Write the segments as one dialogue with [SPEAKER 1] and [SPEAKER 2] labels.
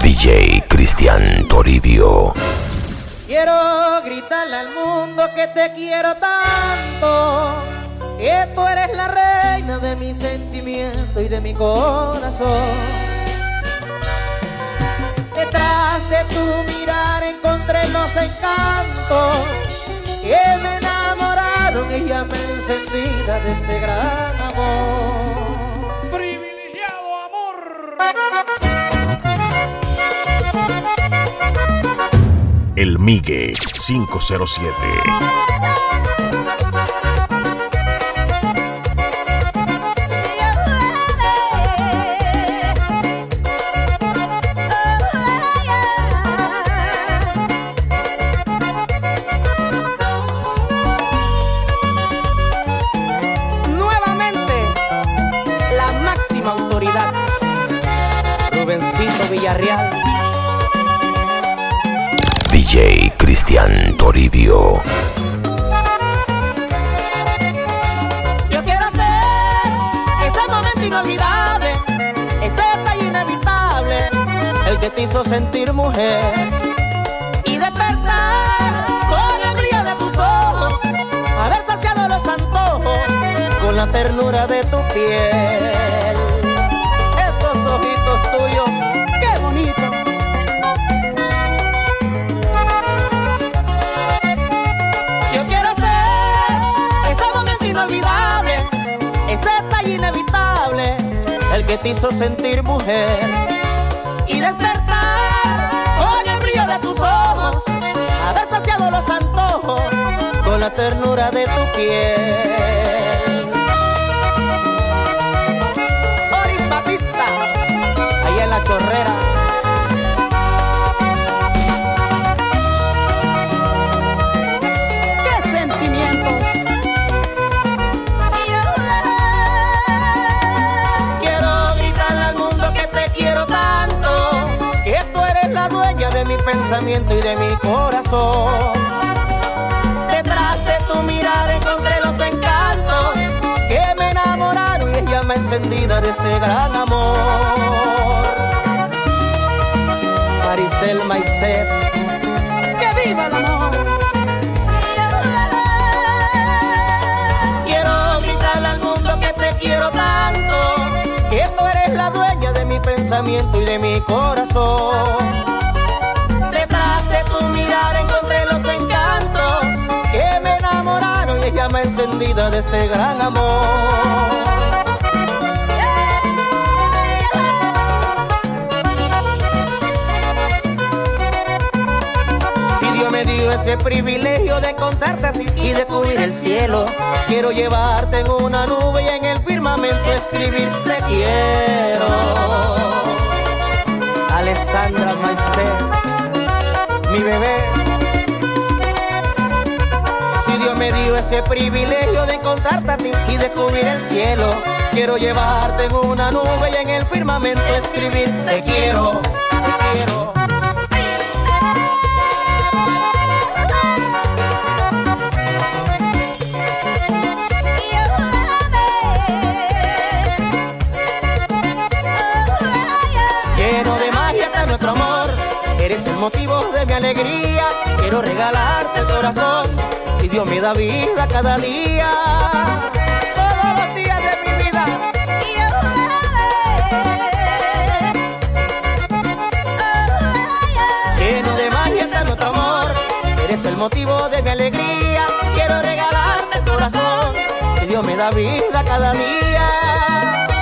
[SPEAKER 1] DJ Cristian Toribio.
[SPEAKER 2] Quiero gritarle al mundo que te quiero tanto, que tú eres la reina de mi sentimiento y de mi corazón. Detrás de tu mirar encontré los encantos que me enamoraron y ya me encendida de este gran amor.
[SPEAKER 3] Privilegiado amor.
[SPEAKER 1] El Migue 507. DJ Cristian Toribio.
[SPEAKER 2] Yo quiero ser ese momento inolvidable, ese detalle inevitable, el que te hizo sentir mujer y despertar con el brillo de tus ojos, haber saciado los antojos con la ternura de tu piel. Que te hizo sentir mujer y despertar con el brillo de tus ojos, haber saciado los antojos con la ternura de tu piel. Boris Batista, ahí en la chorrera. Y de mi corazón. Detrás de tu mirar encontré los encantos que me enamoraron y es llama encendida de este gran amor. Maricel Maicet, que viva el amor. Quiero gritarle al mundo que te quiero tanto, que tú eres la dueña de mi pensamiento y de mi corazón. Llama encendida de este gran amor. Si Dios me dio ese privilegio de contarte a ti y de cubrir el cielo, quiero llevarte en una nube y en el firmamento escribir te quiero. Alessandra Maicet, mi bebé. Me dio ese privilegio de encontrarte a ti y de cubrir el cielo, quiero llevarte en una nube y en el firmamento escribir te quiero, te quiero. motivo de mi alegría. Quiero regalarte el corazón. Si Dios me da vida cada día, todos los días de mi vida. Lleno de magia está nuestro amor. Eres el motivo de mi alegría. Quiero regalarte el corazón. Si Dios me da vida cada día.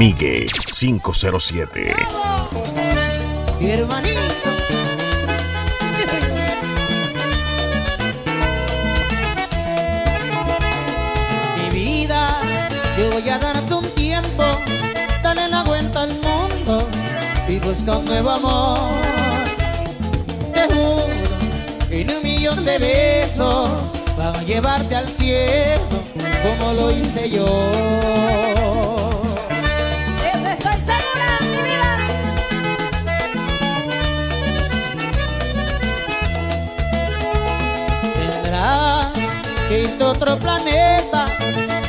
[SPEAKER 1] Migue
[SPEAKER 4] 507.
[SPEAKER 5] Hermanito. Mi vida, yo voy a darte un tiempo, dale la vuelta al mundo y busca un nuevo amor. Te juro, en un millón de besos, van a llevarte al cielo como lo hice yo. Planeta,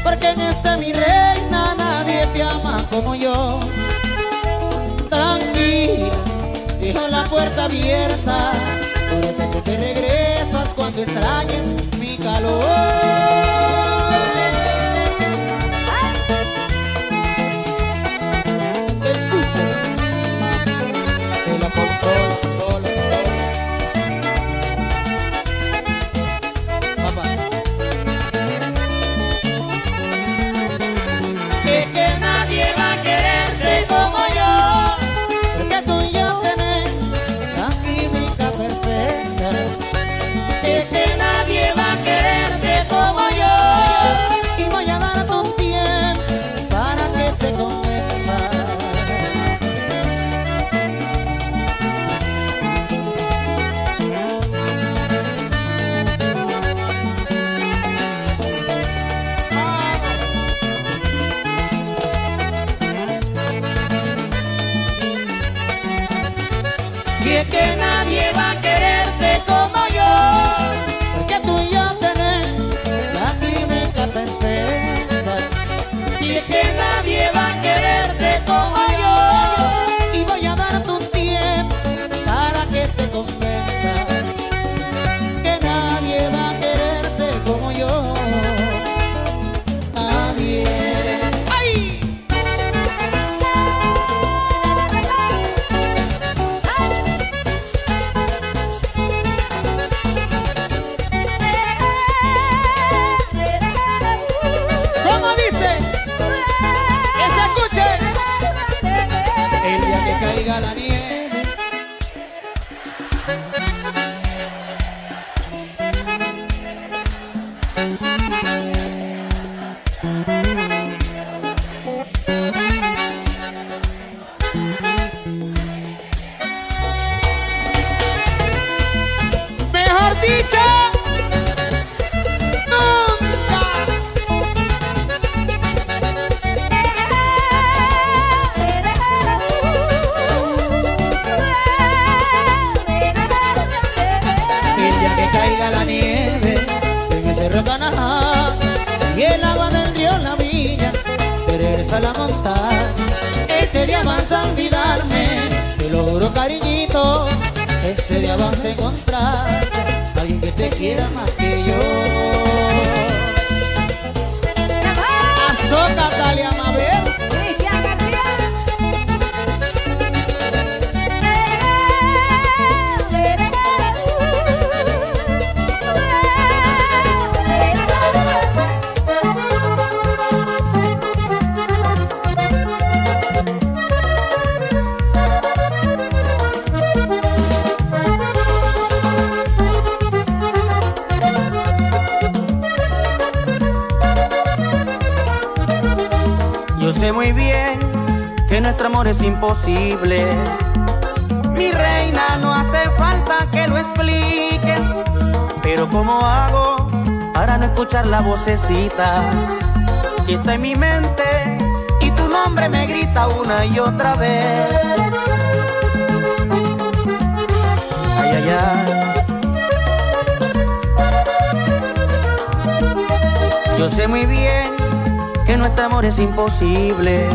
[SPEAKER 5] porque en este mi reina nadie te ama como yo. Tranquila, deja la puerta abierta, porque sé que regresas cuando extrañen mi calor. Cariñito. Ese día vas a encontrar alguien que te quiera más imposible. Mi reina, no hace falta que lo expliques. Pero ¿cómo hago para no escuchar la vocecita que está en mi mente y tu nombre me grita una y otra vez? Ay, ay, ay. Yo sé muy bien que nuestro amor es imposible.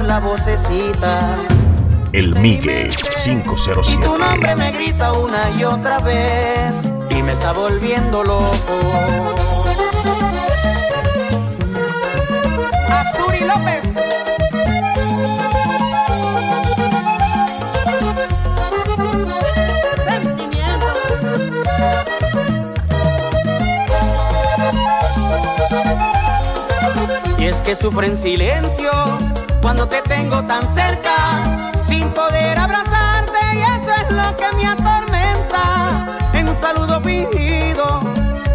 [SPEAKER 5] la vocecita.
[SPEAKER 4] El Migue 507.
[SPEAKER 5] Y tu nombre me grita una y otra vez y me está volviendo loco. Azuri López.
[SPEAKER 2] Y es que sufre en silencio cuando te tengo tan cerca, sin poder abrazarte, y eso es lo que me atormenta. En un saludo fingido,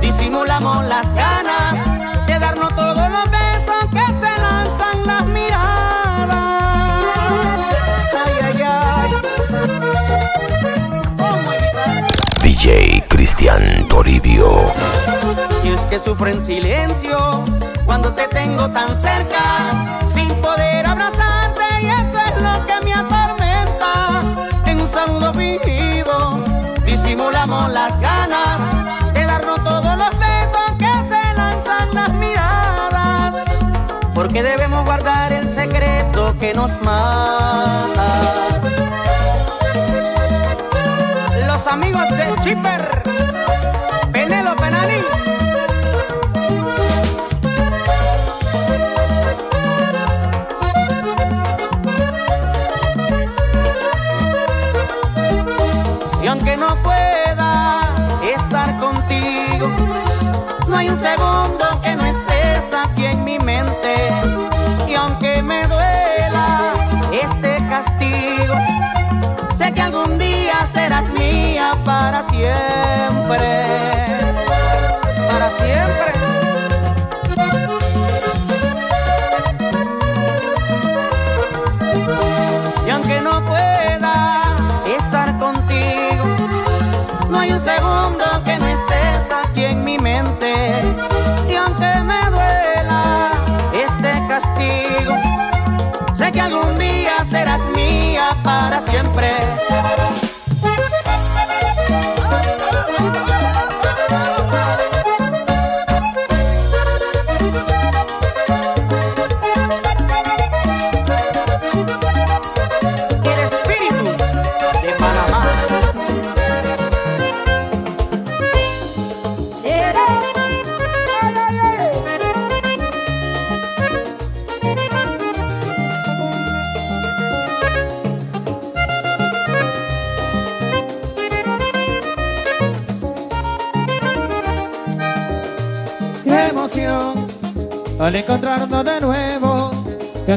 [SPEAKER 2] disimulamos las ganas de darnos todos los besos que se lanzan las miradas. Ay, ay, ay.
[SPEAKER 1] DJ Cristian Toribio.
[SPEAKER 2] Y es que sufro en silencio cuando te tengo tan cerca, sin poder Porque debemos guardar el secreto que nos mata. Los amigos del Chipper, Penelo Penalí. Castigo, sé que algún día serás mía para siempre. Para siempre. Y aunque no pueda estar contigo, no hay un segundo que no estés aquí en mi mente. Y aunque me duela este castigo, sé que algún día serás mía para siempre.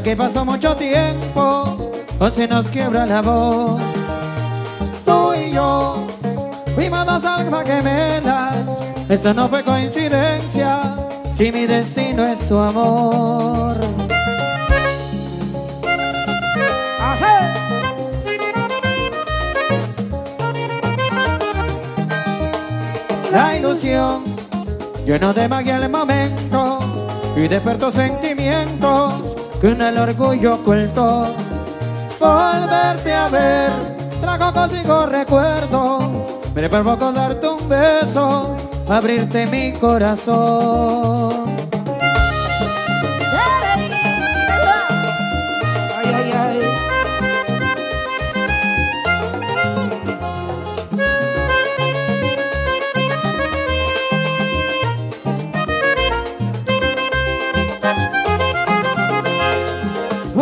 [SPEAKER 6] Que pasó mucho tiempo, hoy se nos quiebra la voz. Tú y yo fuimos dos almas gemelas. Esto no fue coincidencia. Si mi destino es tu amor. La ilusión lleno de magia el momento y despertó sentimientos en el orgullo ocultó. Volverte a ver trajo consigo recuerdos, me provoco darte un beso, abrirte mi corazón.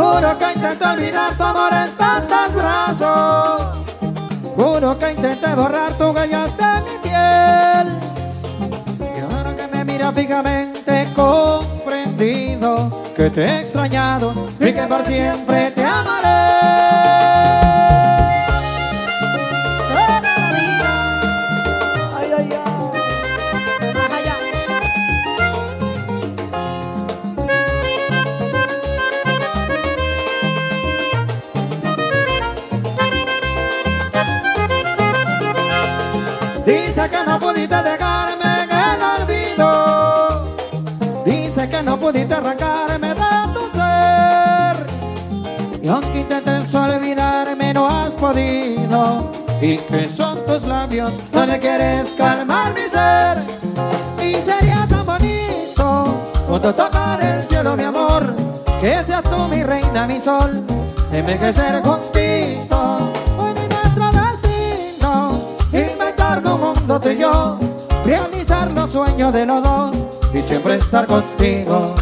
[SPEAKER 6] Juro que intenté olvidar tu amor en tantos brazos. Juro que intenté borrar tu huella de mi piel. Y ahora que me mira fijamente comprendido que te he extrañado y que por siempre te amaré. Dice que no pudiste dejarme en el olvido. Dice que no pudiste arrancarme de tu ser. Y aunque intentes olvidarme, no has podido. Y que son tus labios donde quieres calmar mi ser. Y sería tan bonito cuando tocar el cielo, mi amor. Que seas tú mi reina, mi sol. Envejecer juntitos. Yo. Realizar los sueños de los dos. Y siempre estar contigo.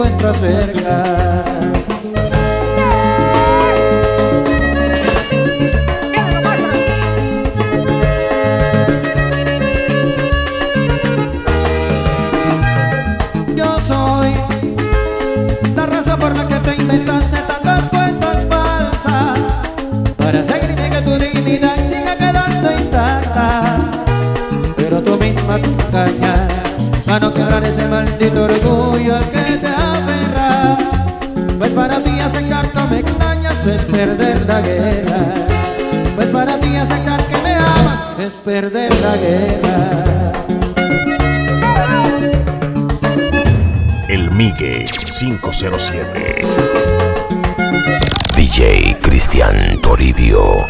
[SPEAKER 6] encuentro cerca. perder la guerra. Pues para ti aceptar que me amas es perder la guerra.
[SPEAKER 2] El Migue 507. DJ Cristian Toribio.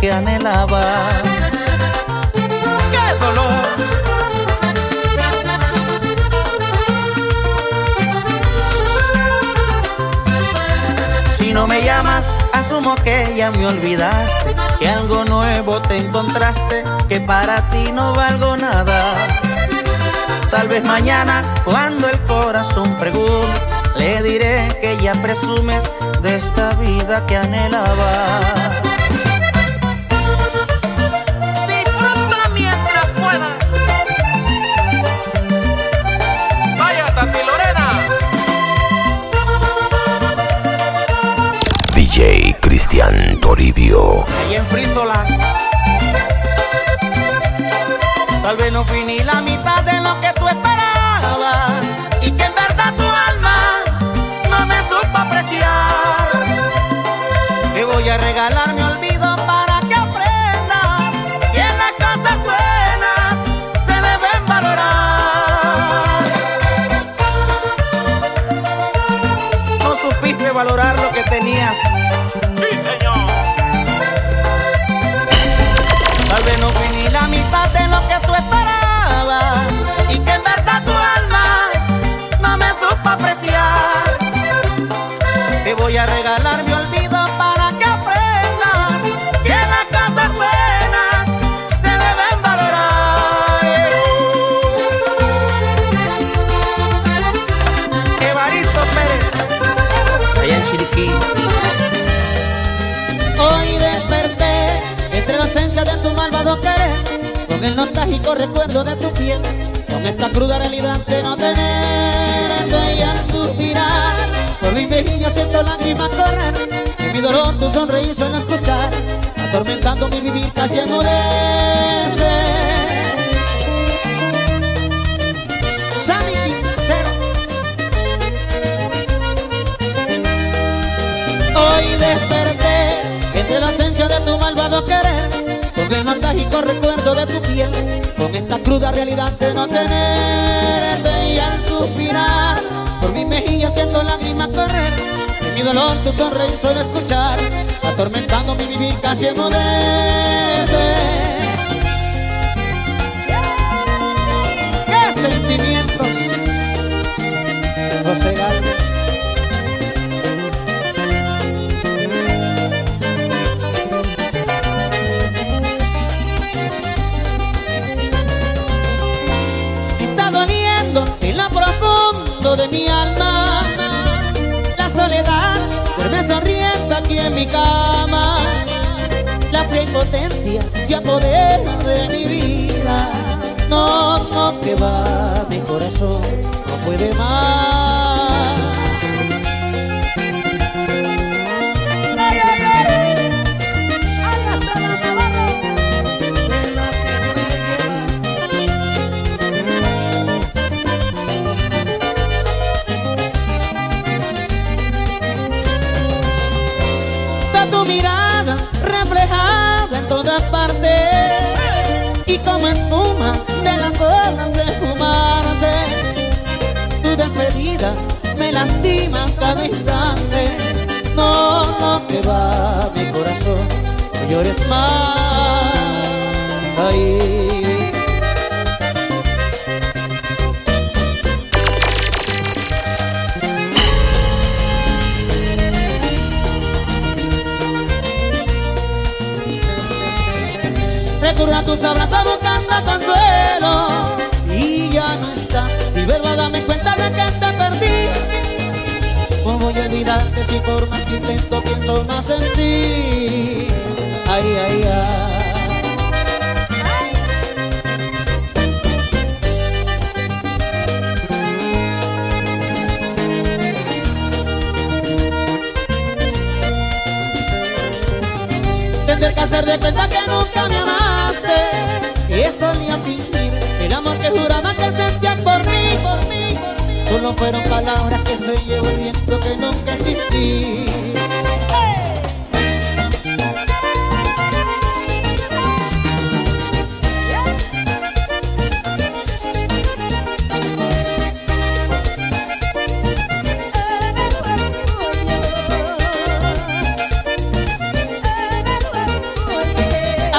[SPEAKER 6] Que
[SPEAKER 2] anhelaba. ¡Qué dolor! Si no me llamas, asumo que ya me olvidaste, que algo nuevo te encontraste, que para ti no valgo nada. Tal vez mañana, cuando el corazón pregunte, le diré que ya presumes de esta vida que anhelaba.
[SPEAKER 1] Cristian Toribio.
[SPEAKER 2] Ahí en Frisola. Tal vez no fui ni la mitad de lo que tú esperabas. Y que en verdad tu alma no me supo apreciar. Te voy a regalar mi olvido para que aprendas que las cosas buenas se deben valorar. No supiste valorar voy a regalar mi olvido para que aprendas que las cosas buenas se deben valorar. Evaristo Pérez, allá en Chiriquí.
[SPEAKER 5] Hoy desperté entre la esencia de tu malvado querer, con el nostálgico recuerdo de tu piel, con esta cruda realidad de no tenerte siento lágrimas correr, y mi dolor tu sonreír suena escuchar, atormentando mi vivir casi enmudece. Sammy. Hoy desperté entre la esencia de tu malvado querer, con el nostálgico recuerdo de tu piel, con esta cruda realidad de no tenerte y al suspirar, por mi mejilla siento lágrimas correr, en dolor tu sonreír solo escuchar, atormentando mi vivir casi enmudece. ¡Qué sentimientos! Ay. Recurro a tus abrazos buscando consuelo Y ya no está Y vuelvo a darme cuenta de que te perdí ¿Cómo voy a olvidarte si por más que intento pienso más en ti? Ay, ay, ay que hacer de cuenta que nunca me amaste. Y solía fingir el amor que juraba que sentías por mí, por mí. Solo fueron palabras que se llevó el viento que nunca existí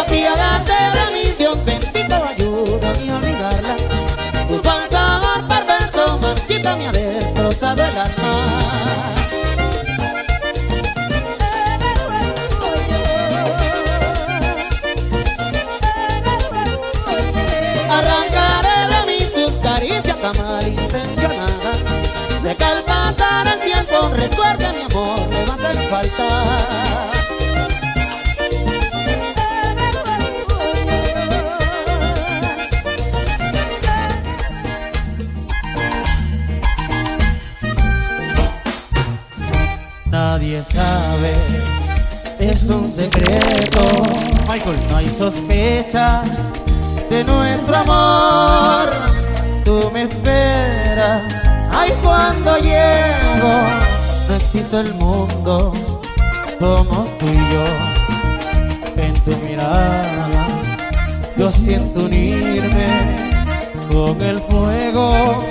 [SPEAKER 5] piedad. Existe el mundo como tú y yo. En tu mirada, yo siento unirme con el fuego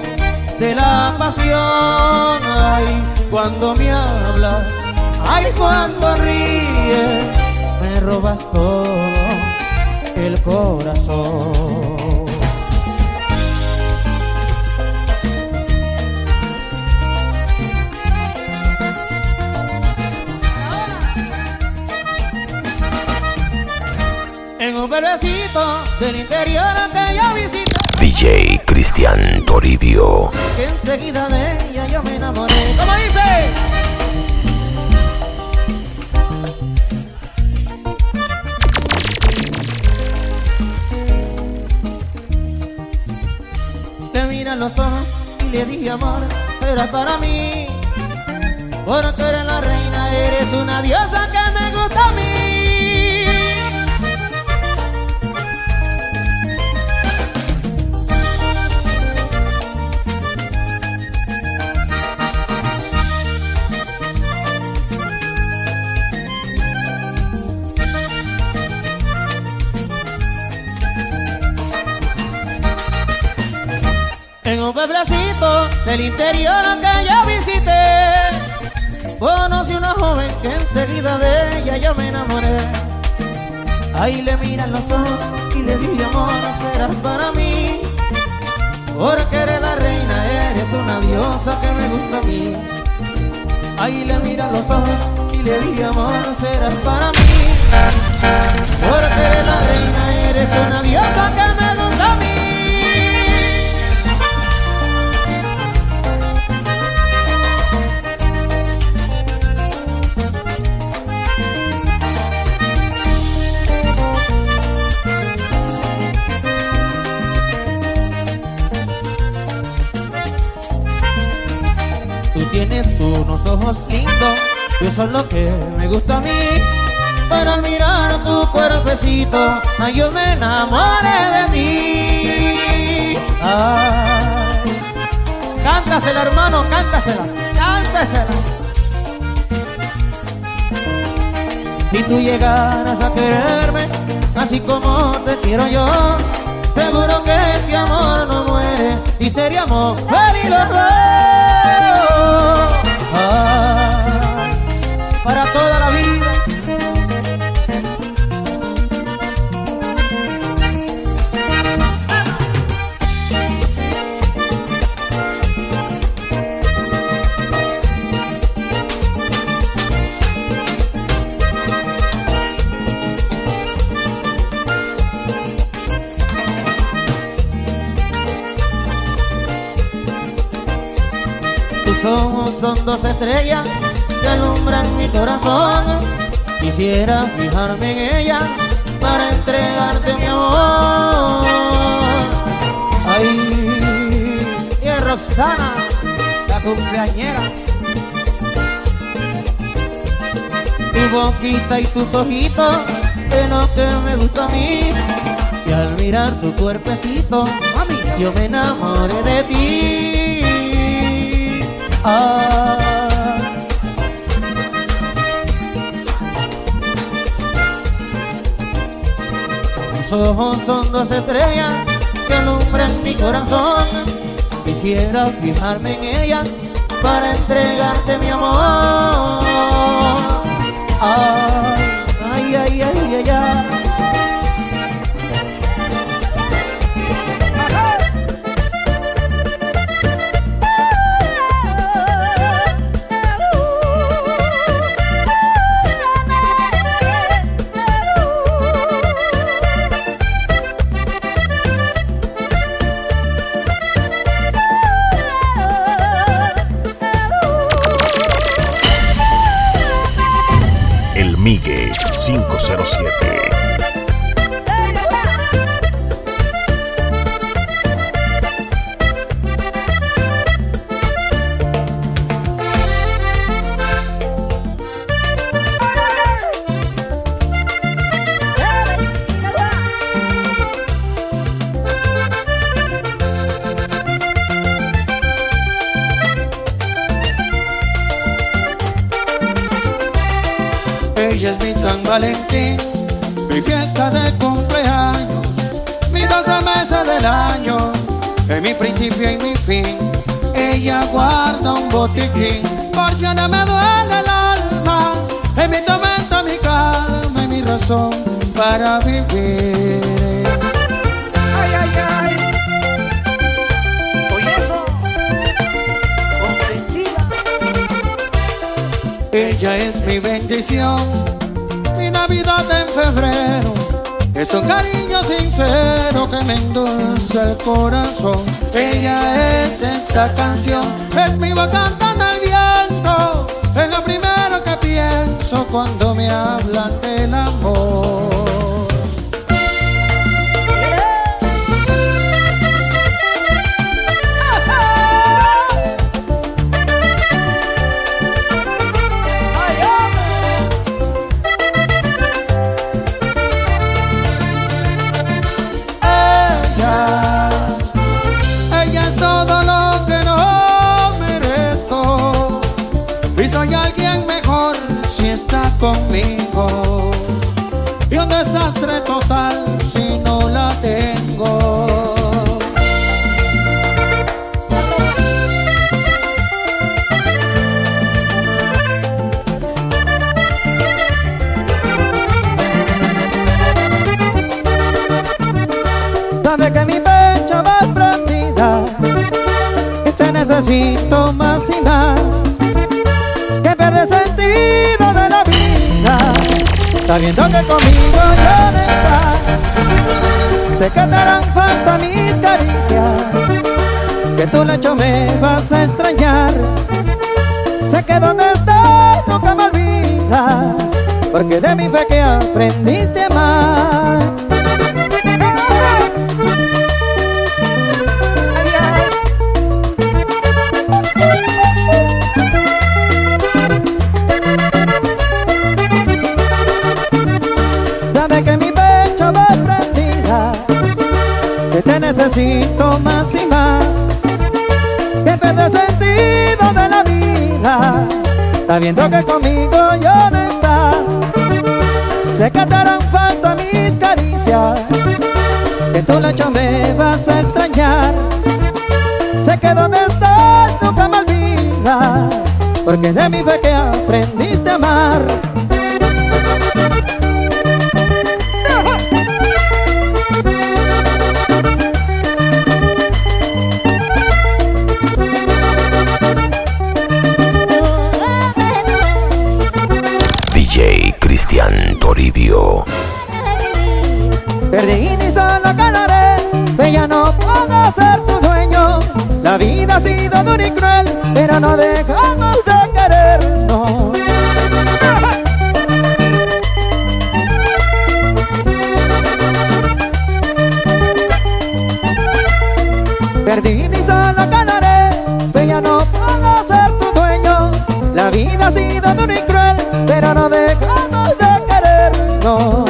[SPEAKER 5] de la pasión. Ay, cuando me hablas, ay, cuando ríes, me robas todo el corazón. En un verdecito del interior que yo visito
[SPEAKER 1] DJ Cristian Toribio.
[SPEAKER 5] que enseguida de ella yo me enamoré. ¿Cómo dice? Le miran los ojos y le dije amor, era para mí. Porque eres la reina, eres una diosa que me gusta a mí. En un pueblecito del interior que yo visité, conocí una joven que enseguida de ella yo me enamoré. Ahí le miran los ojos y le dije amor, serás para mí. Porque eres la reina, eres una diosa que me gusta a mí. Ahí le miran los ojos y le dije amor, serás para mí. Porque eres la reina, eres una diosa que me unos ojos lindos, y eso es lo que me gusta a mí. Pero al mirar tu cuerpecito, ay, yo me enamoré de ti. Cántasela, hermano, cántasela, cántasela. Si tú llegaras a quererme, así como te quiero yo, seguro que este amor no muere y seríamos felices los dos. Son dos estrellas que alumbran mi corazón. Quisiera fijarme en ella para entregarte mi amor. Ay, y es Roxana, la cumpleañera. Tu boquita y tus ojitos es lo que me gusta a mí. Y al mirar tu cuerpecito, mami, yo me enamoré de ti. Ah. Tus ojos son dos estrellas que alumbran mi corazón. Quisiera fijarme en ellas para entregarte mi amor. Ay, ay, ay, ay, ay, ay.
[SPEAKER 6] Ella es mi San Valentín, mi fiesta de cumpleaños, mi doce meses del año, es mi principio y mi fin. Ella guarda un botiquín, por si no me duele el alma, es mi tormenta, mi calma y mi razón para vivir.
[SPEAKER 5] Ay, ay, ay.
[SPEAKER 6] Ella es mi bendición, mi Navidad en febrero. Es un cariño sincero que me endulza el corazón. Ella es esta canción, es mi voz cantando viento. Es lo primero que pienso cuando me hablan del amor. Sabiendo que conmigo ya no estás. Sé que te harán falta mis caricias Que tu lecho me vas a extrañar. Sé que donde estás nunca me olvidas Porque de mí fue que aprendiste a necesito más y más. Que pierde sentido de la vida Sabiendo que conmigo ya no estás. Sé que te falta mis caricias Que tu lecho me vas a extrañar. Sé que donde estás nunca me olvidas Porque de mí fue que aprendiste a amar La vida ha sido dura y cruel, pero no dejamos de querernos. Perdí y solo ganaré, que ya no puedo ser tu dueño. La vida ha sido dura y cruel, pero no dejamos de querernos.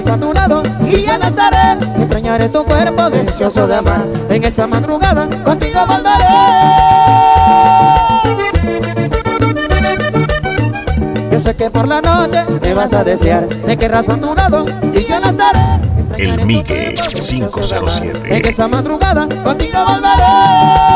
[SPEAKER 6] Me querrás a tu lado y ya no estaré. Extrañaré tu cuerpo deseoso de amar. En esa madrugada contigo volveré. Yo sé que por la noche te vas a desear. Me querrás a tu lado y ya no estaré. Tu
[SPEAKER 1] Migue
[SPEAKER 6] cuerpo deseoso de amar.
[SPEAKER 1] 507.
[SPEAKER 6] En esa madrugada contigo volveré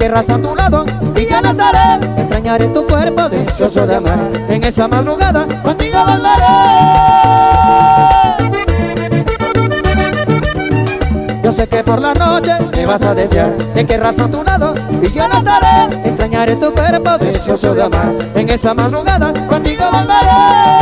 [SPEAKER 6] querrás a tu lado y ya no estaré. Extrañaré tu cuerpo deseoso de amar. En esa madrugada contigo volveré. Yo sé que por la noche me vas a desear. Te querrás a tu lado y yo no estaré. Extrañaré tu cuerpo deseoso de amar. En esa madrugada contigo volveré